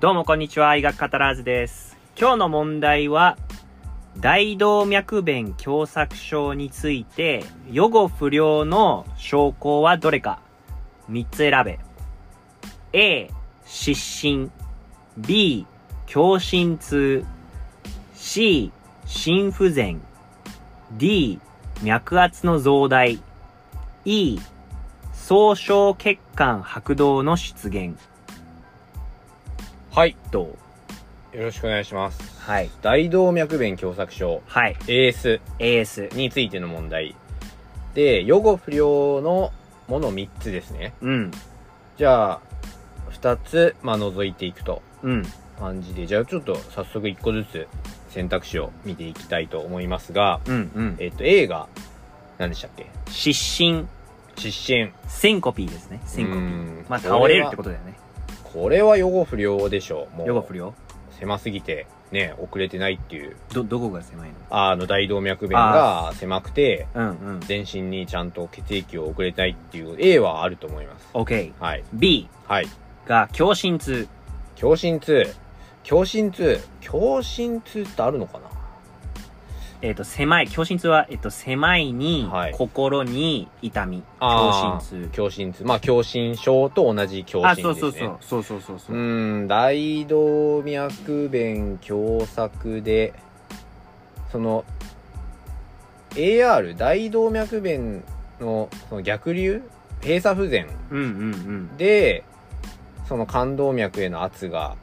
どうもこんにちは、医学カタラーズです。今日の問題は、大動脈弁狭窄症について、予後不良の症候はどれか ?3 つ選べ。A、失神。B、狭心痛。C、心不全。D、脈圧の増大。E、総小血管拍動の出現。はい。どう？よろしくお願いします。はい。大動脈弁狭窄症、はい。AS AS。についての問題。で、予後不良のもの3つですね。うん。じゃあ、2つ、まあ、除いていくと。うん。感じで、じゃあちょっと早速1個ずつ選択肢を見ていきたいと思いますが、うん。うん。えっと、A が、何でしたっけ？失神。失神。センコピーですね。センコピうーん。まあ、倒れるってことだよね。これは予後不良でしょう。もう、予後不良？狭すぎて、ね、遅れてないっていう。ど、どこが狭いの？あの、大動脈弁が狭くて、うんうん。全身にちゃんと血液を送れたいっていう A はあると思います。OK。はい。B はい。が狭心痛。狭心痛。狭心痛。狭心痛ってあるのかな？えっ、と、狭い。狭心痛は、えっ、と、狭いに、はい心に痛み。あー狭心痛。狭心痛。まあ、狭心症と同じ狭あ、心ですね。そうそうそう。そうそうそうそうん、大動脈弁狭窄で、その、AR、大動脈弁のその逆流？閉鎖不全うんうんうん。で、その冠動脈への圧が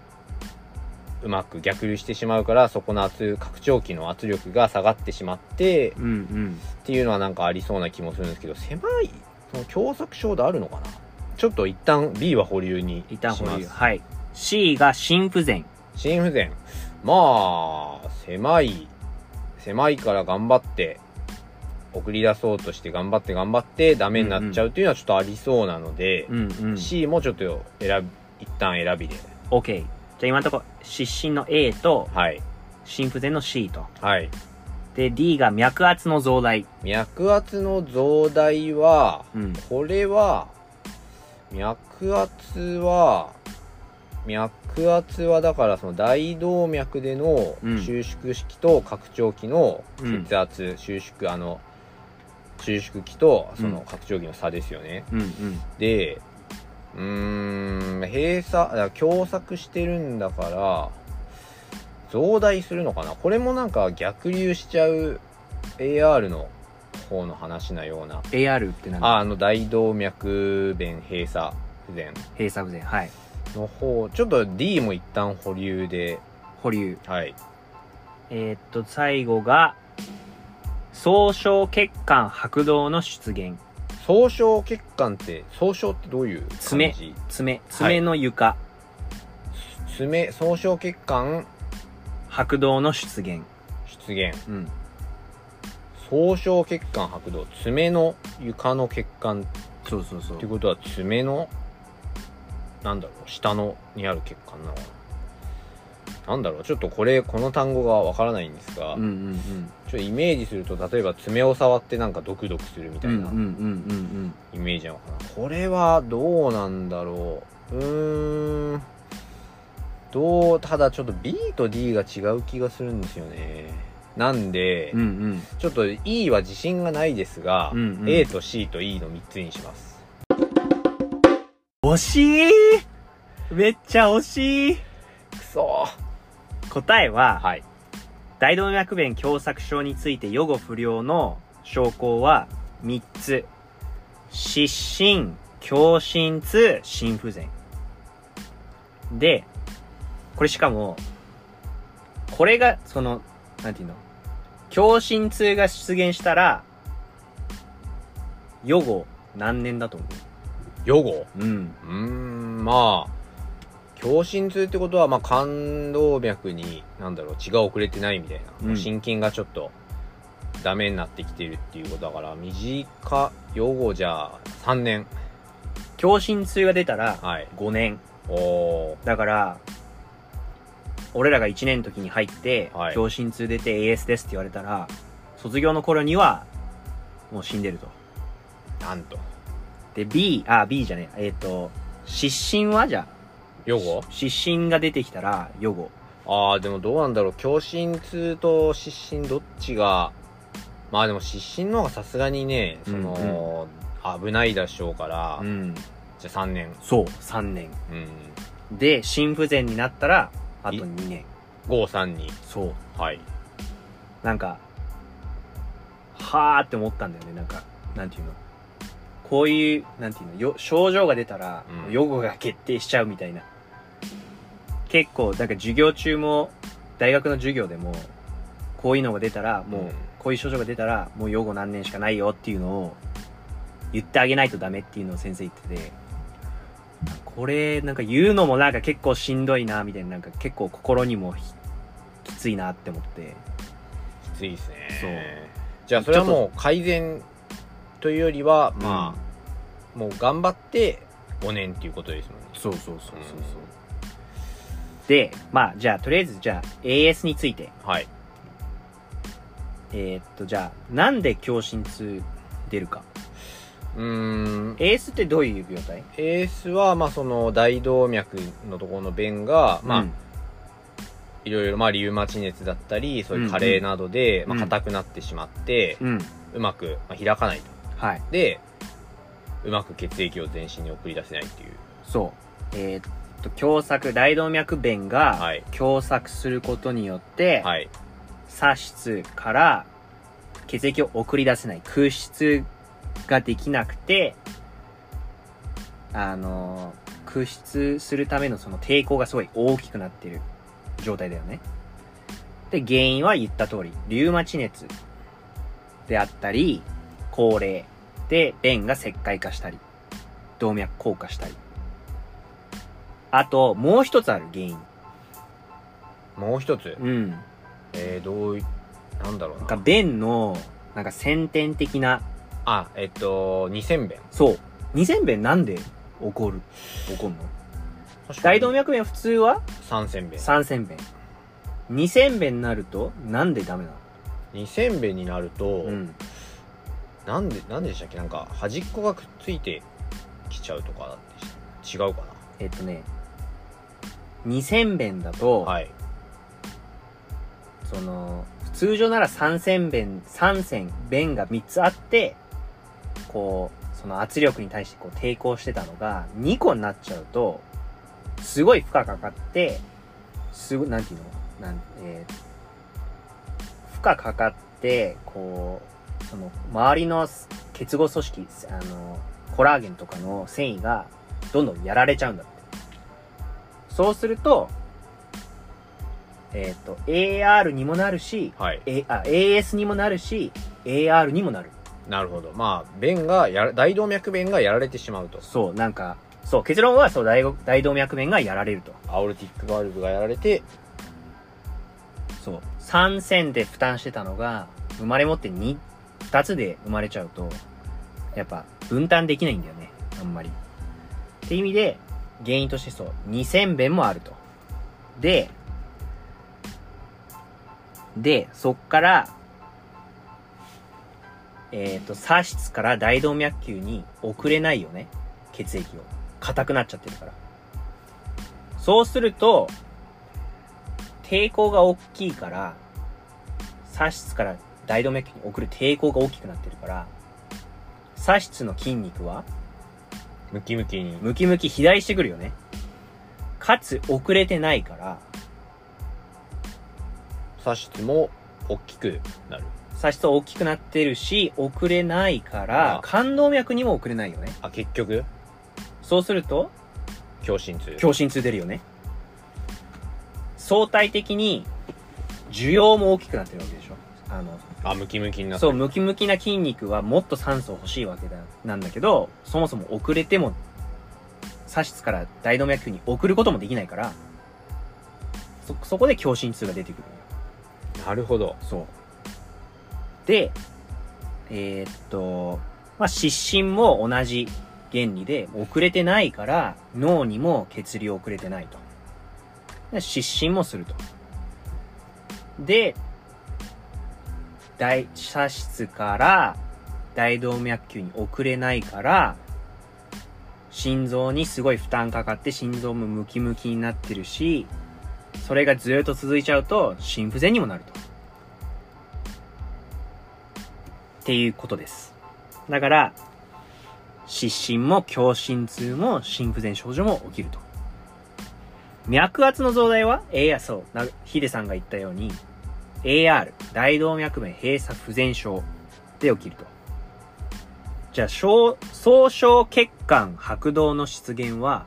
うまく逆流してしまうから、そこの圧、拡張器の圧力が下がってしまって、うんうん。っていうのはなんかありそうな気もするんですけど、狭い、その狭窄症であるのかな？ちょっと一旦 B は保留にします。一旦保留。はい。C が心不全。心不全。まあ、狭い、狭いから頑張って、送り出そうとして頑張って頑張ってダメになっちゃうっていうのはちょっとありそうなので、うんうん。C もちょっと選び、一旦選びで。OK。じゃあ今のところ、失神の A と、はい。心不全の C と。はい。で、D が脈圧の増大。脈圧の増大は、うん。これは、脈圧は、脈圧はだからその大動脈でのうん収縮式と拡張器のうん血圧、収縮、あの、収縮器とそうんの拡張器の差ですよね。うんうん。で、うーん、閉鎖、狭窄してるんだから、増大するのかな？これもなんか逆流しちゃう AR の方の話なような。AR って何？あ、あの大動脈弁閉鎖不全閉鎖不全。はい。の方、ちょっと D も一旦保留で、保留。はい。えーっと、最後が、総小血管拍動の出現。総小血管って、総小ってどういう感じ？爪爪、爪の床、爪、総小血管？拍動の出現。出現。うん。総小血管拍動。爪の床の血管。そうそうそう。っていうことは爪の、なんだろう、下のにある血管なのかな？なんだろう、ちょっとこれ、この単語がわからないんですが、うんうんちょっとイメージすると、例えば爪を触ってなんかドクドクするみたいなイメージなのかな。これはどうなんだろう。うーん。どう、ただちょっと B と D が違う気がするんですよね。なんで、うん。うんうん。ちょっと E は自信がないですが、うんうん A と C と E の3つにします。惜しいめっちゃ惜しいくそ答えは、はい。大動脈弁狭窄症について予後不良の症候は3つ。失神、狭心痛、心不全。で、これしかも、これが、その、なんていうの？狭心痛が出現したら、予後何年だと思予後？ううん。うーん、まあ、狭心痛ってことは、まあ、冠動脈に、なんだろう、血が遅れてないみたいな。うん心筋がちょっと、ダメになってきてるっていうことだから、短、予後じゃあ、3年。狭心痛が出たら、はい。5年。おー。だから、俺らが1年の時に入って、はい狭心痛出て AS ですって言われたら、卒業の頃には、もう死んでると。なんと。で、B、あ、B じゃねえ、えっ、と、失神はじゃあ、予後失神が出てきたら予後ああ、でもどうなんだろう。狭心痛と失神どっちが、まあでも失神の方がさすがにね、その、危ないでしょうから、ん。じゃあ3年。そう3年うん。で心不全になったらあとい2年5、3、2。そう。はい。なんかはーって思ったんだよね。なんかなんていうの？こういうなんていうの？よ症状が出たら、うん。予後が決定しちゃうみたいな結構なんか授業中も大学の授業でもこういうのが出たらもう、うんこういう症状が出たらもう予後何年しかないよっていうのを言ってあげないとダメっていうのを先生言ってて。これなんか言うのもなんか結構しんどいなみたいななんか結構心にもひきついなって思って。きついですね。そう。じゃあそれはもう改善というよりは、まああ、もう頑張って5年っていうことですもんね。そうそうそうそうそう。うんでまあじゃあとりあえずじゃあ AS について。はい。えーっとじゃあなんで狭心痛出るか。うーん、AS ってどういう病態？エースは、まあその大動脈のところの弁が、まあ、うん。いろいろ、まあ、リウマチ熱だったり、そういう加齢などで、うん。まあ、硬くなってしまって、うん。うまく、まあ、開かないと。はい。で、うまく血液を全身に送り出せないっていう。そう。えーっと狭窄大動脈弁がはい。狭窄することによって、はい。左室から血液を送り出せない空室ができなくてあの空室するためのその抵抗がすごい大きくなってる状態だよね。で原因は言った通りリウマチ熱であったり高齢で弁が石灰化したり動脈硬化したりあともう一つある原因。もう一つ？うん。えー、どうい、なんだろうな。んかな。弁のなんか先天的な。あ、えっと、2000弁。そう。二千弁なんで起こる？起こんの？大動脈弁普通は？3000弁。三千弁。二千弁になるとなんでダメな2000弁になると、のうん。なんで、なんでしたっけ？なんか、端っこがくっついてきちゃうとかでした。違うかえっとね二千弁だと、なはい。その通常なら三千弁三千弁が三つあってこうその圧力に対してこう抵抗してたのが2個になっちゃうとすごい負荷かかってすごいなんていうの？なん、えー負荷かかってこうその周りの結合組織あのコラーゲンとかの繊維がどんどんやられちゃうんだってそうするとえっ、と AR にもなるしはい。A あ AS にもなるし AR にもなるなるほど。まあ、弁がやら、大動脈弁がやられてしまうと。そうなんかそう結論はそう大動大動脈弁がやられるとアオルティックバルブがやられて、そう3線で負担してたのが生まれ持って 2, 2つで生まれちゃうとやっぱ分担できないんだよねあんまりって意味で原因としてそう。2000弁もあると。ででそっからえっ、と左室から大動脈球に送れないよね。血液を。硬くなっちゃってるから。そうすると抵抗が大きいから、左室から大動脈球に送る抵抗が大きくなってるから、左室の筋肉は、ムキムキに。ムキムキ肥大してくるよね。かつ、遅れてないから、左室も大きくなる。左室は大きくなってるし、遅れないかあら、冠動脈にも遅れないよね。あ、結局、そうすると、狭心痛。強心痛出るよね。相対的に、需要も大きくなってるわけでしょ。あの、あ、ムキムキになってそう、ムキムキな筋肉はもっと酸素欲しいわけだ、なんだけど、そもそも遅れても、左室から大動脈に送ることもできないから、そ、そこで強心痛が出てくる。なるほど。そう。で、えーっと、まあ、失神も同じ原理で、遅れてないから、脳にも血流遅れてないと。で失神もすると。で、大、射出から大動脈球に遅れないから、心臓にすごい負担かかって心臓もムキムキになってるし、それがずっと続いちゃうと心不全にもなると。っていうことです。だから、失神も狭心痛も心不全症状も起きると。脈圧の増大は ?AR、そう、ヒデさんが言ったように、AR、大動脈弁閉鎖不全症で起きると。じゃあ、小、総小血管拍動の出現は、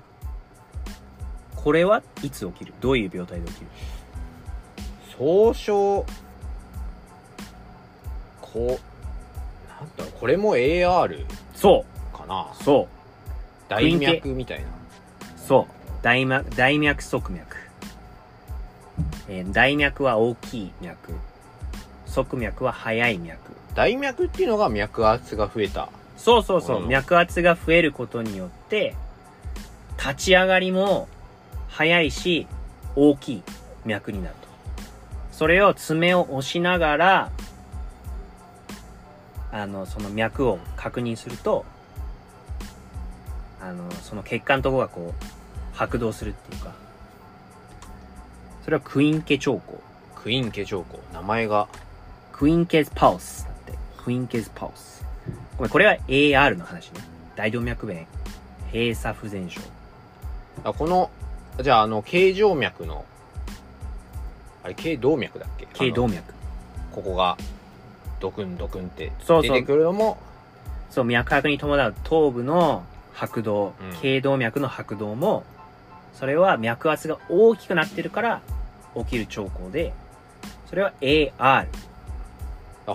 これはいつ起きる？どういう病態で起きる？総称こうなんだろうこれも AR そかな？うそう大脈みたいなそう。大脈、大脈側脈。えー大脈は大きい脈。側脈は速い脈。大脈っていうのが脈圧が増えたそうそうそう。うん脈圧が増えることによって、立ち上がりも速いし、大きい脈になると。それを爪を押しながら、あの、その脈を確認すると、あの、その血管のとこがこう、拍動するっていうか、それはクインケ兆候。クインケ兆候名前がクインケズパウスだって。クインケズパウス。ごめん、これは AR の話ね。大動脈弁、閉鎖不全症。あこのじゃああの形状脈のあれ頸動脈だっけ？あの頸動脈。ここがドクンドクンってそうそう出てくるのもそう、脈拍に伴う頭部の拍動うん、頸動脈の拍動も、それは脈圧が大きくなってるから起きる兆候で、それは AR、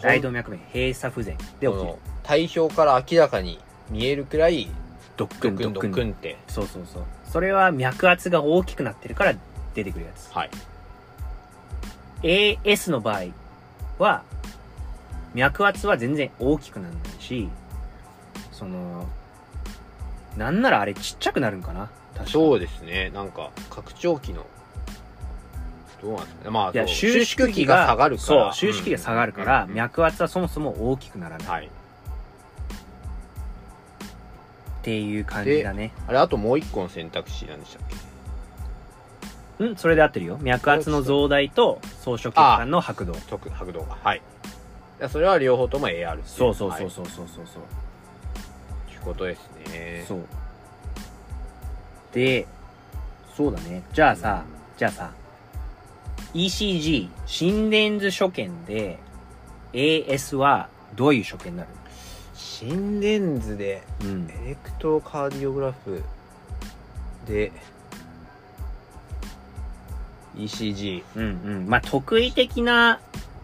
大動脈弁閉鎖不全で起きる。体表から明らかに見えるくらいドックンドックン。ってそうそうそう。それは脈圧が大きくなってるから出てくるやつ。はい AS の場合は、脈圧は全然大きくならないし、その、なんならあれちっちゃくなるんかな？そうですね。なんか拡張器のどうなんですかね。まあいや、収縮器が下がるから。そう、収縮器が下がるから、うんうん脈圧はそもそも大きくならない。はい。っていう感じだね。あれあともう一個の選択肢なんでしたっけ？うん、それで合ってるよ。脈圧の増大と装飾血管の拍動。直拍動。がはい。いやそれは両方とも AR そうそうそうはい。そうそうそうそう。いうことですね。そう。で、そうだね。じゃあさ、じゃあさ、ECG、心電図所見で AS はどういう所見になる？心電図でうん。エレクトロカーディオグラフで ECG うんうん。まあ、得意的な、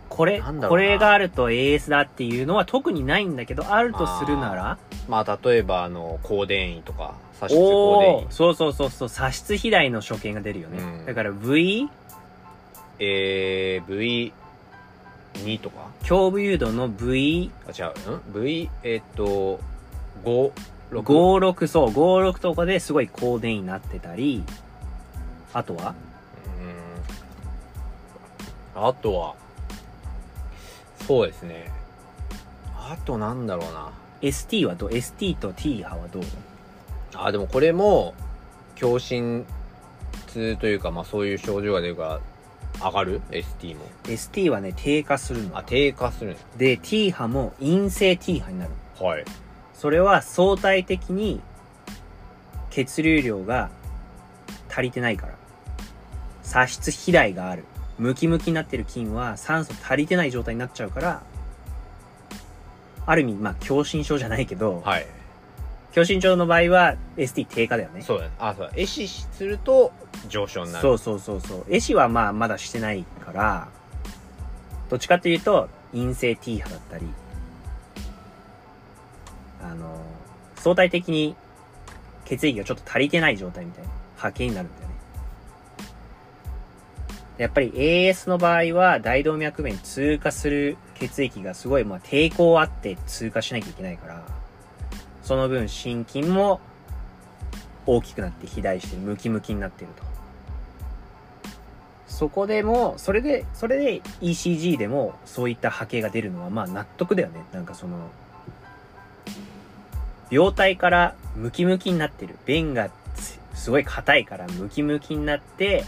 これ、これがあると AS だっていうのは特にないんだけど、あるとするなら、まあ例えばあの高電位とか左室高電位おー。そうそうそうそう、左室肥大の所見が出るよね。うん。だから V、えー、V2 とか？胸部誘導の V、あ違う、ん ?V えーっと5 6 56、そう、56とかですごい高電位になってたり、あとは？うん。あとは？そうですね。あとなんだろうな。ST はどう ?ST と T 派はどう？あでもこれも狭心痛というかまあそういう症状が出るから上がる？ST も ?ST はね、低下するのあ。低下するで、T 波も陰性 T 波になる。のはいそれは相対的に血流量が足りてないから。左室肥大がある。ムキムキになってる筋は酸素足りてない状態になっちゃうから、ある意味、まあ、狭心症じゃないけど、はい狭心症の場合は ST 低下だよね。そうだねあそうだ壊死すると上昇になるそうそうそうそう。絵師はまあまだしてないから、どっちかというと、陰性 T 波だったり、あの、相対的に血液がちょっと足りてない状態みたいな波形になるんだよね。やっぱり AS の場合は大動脈弁通過する血液がすごいまあ抵抗あって通過しなきゃいけないから、その分心筋も大きくなって肥大してムキムキになっていると。そこでも、それで、それで ECG でもそういった波形が出るのはまあ納得だよね。なんかその、病態からムキムキになってる。便がすごい硬いからムキムキになって、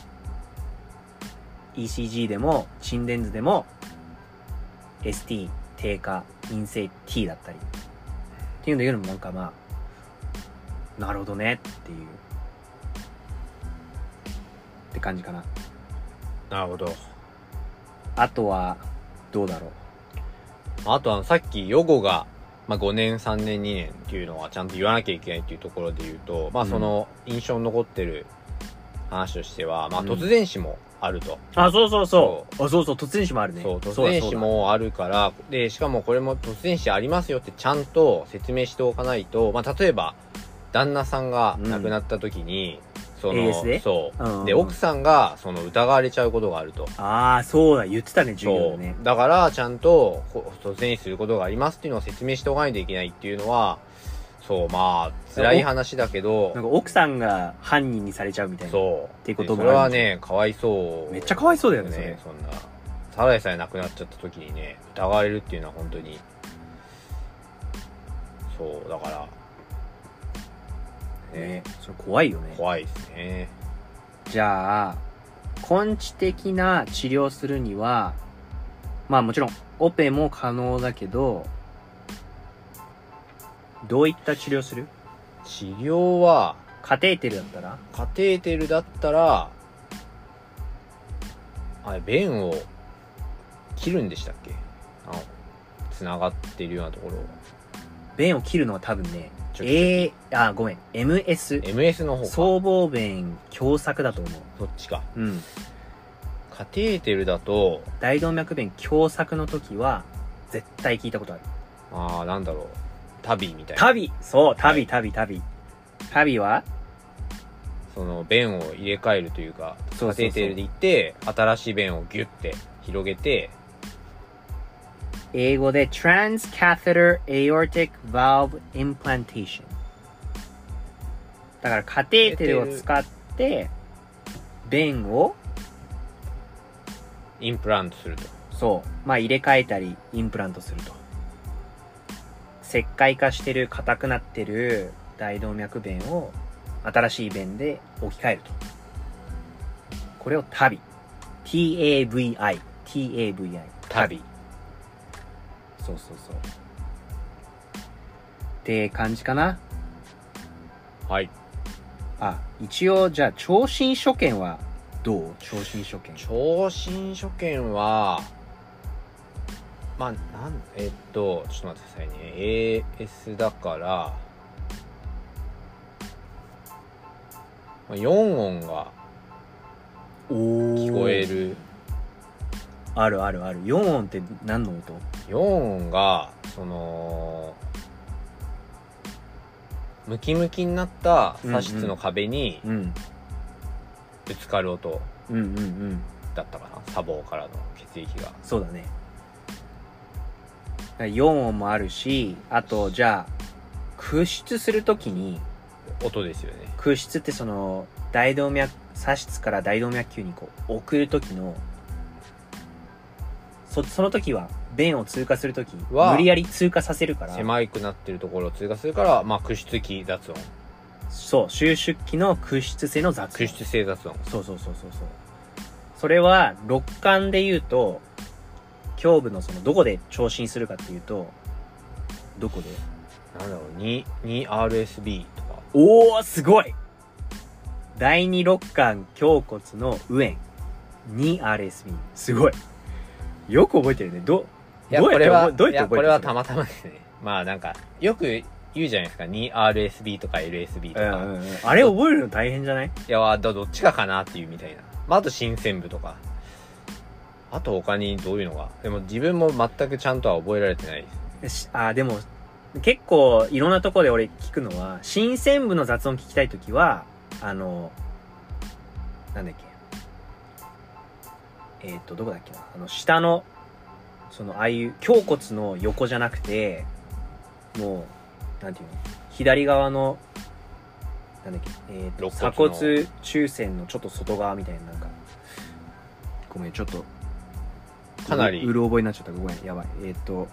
ECG でも、心電図でも、ST 低下、陰性 T だったり。っていうんだけどもなんかまあ、なるほどねっていう。って感じかな。なるほど。あとは、どうだろう。あとはさっき予後が、まあ、5年、3年、2年っていうのはちゃんと言わなきゃいけないっていうところで言うと、まあうんその印象に残ってる話としては、まあうん突然死もあると。あ、そうそうそう。あ、そうそう、突然死もあるね。そう、突然死もあるから、で、しかもこれも突然死ありますよってちゃんと説明しておかないと、まあ例えば、旦那さんが亡くなった時に、その、で？そう、うんうんで、奥さんが、その疑われちゃうことがあると。ああ、そうだ、言ってたね、授業ね。だから、ちゃんと、こ突然死することがありますっていうのを説明しておかないといけないっていうのは、そう、まあ、辛い話だけどなん、か奥さんが犯人にされちゃうみたいな。そう。てこともでそれはね、かわいそう。めっちゃかわいそうだよね、ね、。そんな。ただでさえ亡くなっちゃった時にね、疑われるっていうのは本当に、そう、だから、ねね、それ怖いよね。怖いですね。じゃあ、根治的な治療するには、まあもちろん、オペも可能だけど、どういった治療する？治療は、カテーテルだったら？カテーテルだったら、あれ、弁を切るんでしたっけ？あの、繋がってるようなところを。弁を切るのは多分ね、ちょ A、あ、ごめん、MS、MS の方か。僧帽弁狭窄だと思う。そっちか。うん。カテーテルだと、大動脈弁狭窄の時は、絶対聞いたことある。あー、なんだろう。旅みたいな。旅。そう、は旅、い。旅、旅。旅。は？その弁を入れ替えるというか、そうそうそう。カテーテルで行って、新しい弁をギュッて広げて、英語で Transcatheter Aortic Valve Implantation だからカテーテルを使って弁をインプラントすると。そう。まあ入れ替えたりインプラントすると石灰化してる硬くなってる大動脈弁を新しい弁で置き換えると。これを旅 TAVI TAVI 旅そうそうそう。って感じかな。はい。あ一応じゃあ聴診所見はどう？聴診所見。聴診所見は、まあ、なん、えっと、ちょっと待ってくださいね。AS だから、まあ、4音がお聞こえる。あるあるある4音って何の音？4音が、その、ムキムキになった左室の壁にうんぶつかる音うんうんうんだったかな。砂防からの血液が。そうだね4音もあるしあとじゃあ屈出するときに音ですよね。屈出ってその大動脈左室から大動脈球にこう送る時のそその時は弁を通過する時は無理やり通過させるから狭くなってるところを通過するから、まあ、屈出器雑音。そう収縮期の屈出性の雑音屈出性雑音。そうそうそうそうそうそれは肋間で言うと胸部のそのどこで聴診するかっていうとどこで？なんだろう、2、2RSB とか。おおすごい第二肋間胸骨の上に RSB すごいよく覚えてるねどいや、どうやってこれは、覚えどうやって覚えてるいや、これはたまたまですね。まあ、なんか、よく言うじゃないですか。2RSB とか LSB とか。うんうんうんあれ覚えるの大変じゃない？いや、どどっちかかなっていうみたいな。まあ、あと新鮮部とか。あと他にどういうのが？でも自分も全くちゃんとは覚えられてない。です。しあでも結構いろんなところで俺聞くのは新鮮部の雑音聞きたいときはあのなんだっけ。えっ、とどこだっけな。あの下のそのああいう胸骨の横じゃなくてもうなんていうの？左側のなんだっけ？えっ、と肋鎖骨中線のちょっと外側みたいななんか。ごめんちょっとかなりううる覚えになっちゃったごめんやばいえっ、と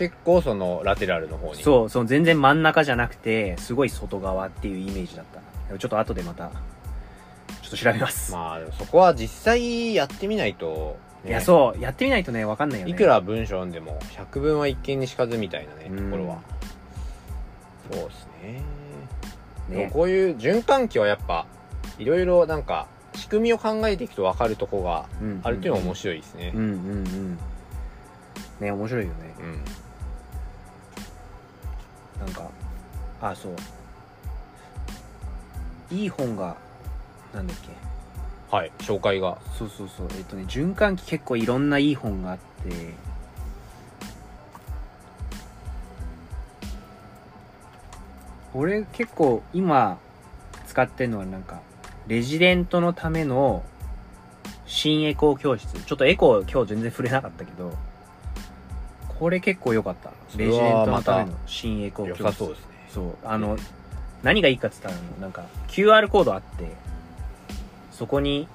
結構そのラテラルの方に。そう、その全然真ん中じゃなくて、すごい外側っていうイメージだった。ちょっと後でまた、ちょっと調べます。まあ、でもそこは実際やってみないと、ねいや、そう、やってみないとね、わかんないよね。いくら文章読んでも、百聞は一見にしかずみたいなね、うんところは。そうですね。でねもこういう循環器はやっぱ、いろいろなんか、仕組みを考えていくと分かるとこがうんあるっていうのが面白いですねうん。うんうん。ね、面白いよね。うん。なんか、あ、そう。いい本が、なんだっけ？はい、紹介が。そうそうそう。えっとね、循環器結構いろんないい本があって、俺結構今使ってるのはなんか、レジデントのための新エコー教室。ちょっとエコー今日全然触れなかったけど、これ結構良かった。レジデントのまたための新エコー教室。良さそうですね。そう。あの、何がいいかって言ったら、なんか、QR コードあって、そこに、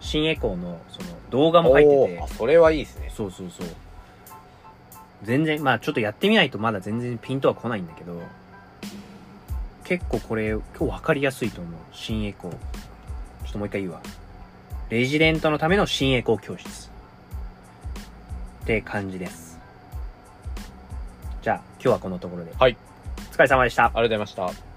新エコーの、その、動画も入っててあ、、それはいいですね。そうそうそう。全然、まあちょっとやってみないとまだ全然ピンとは来ないんだけど、結構これ、今日分かりやすいと思う。新エコー。っともう一回言うわ。レジデントのための新エコー教室。って感じです。じゃあ、今日はこのところで。はい。お疲れ様でした。ありがとうございました。